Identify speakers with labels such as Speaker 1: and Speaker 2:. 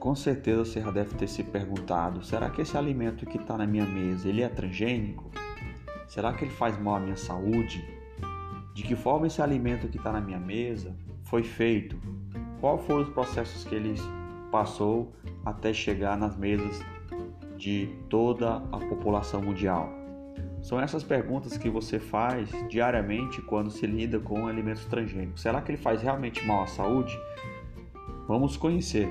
Speaker 1: Com certeza você já deve ter se perguntado: será que esse alimento que está na minha mesa ele é transgênico? Será que ele faz mal à minha saúde? De que forma esse alimento que está na minha mesa foi feito? Quais foram os processos que ele passou até chegar nas mesas de toda a população mundial? São essas perguntas que você faz diariamente quando se lida com alimentos transgênicos. Será que ele faz realmente mal à saúde? Vamos conhecer.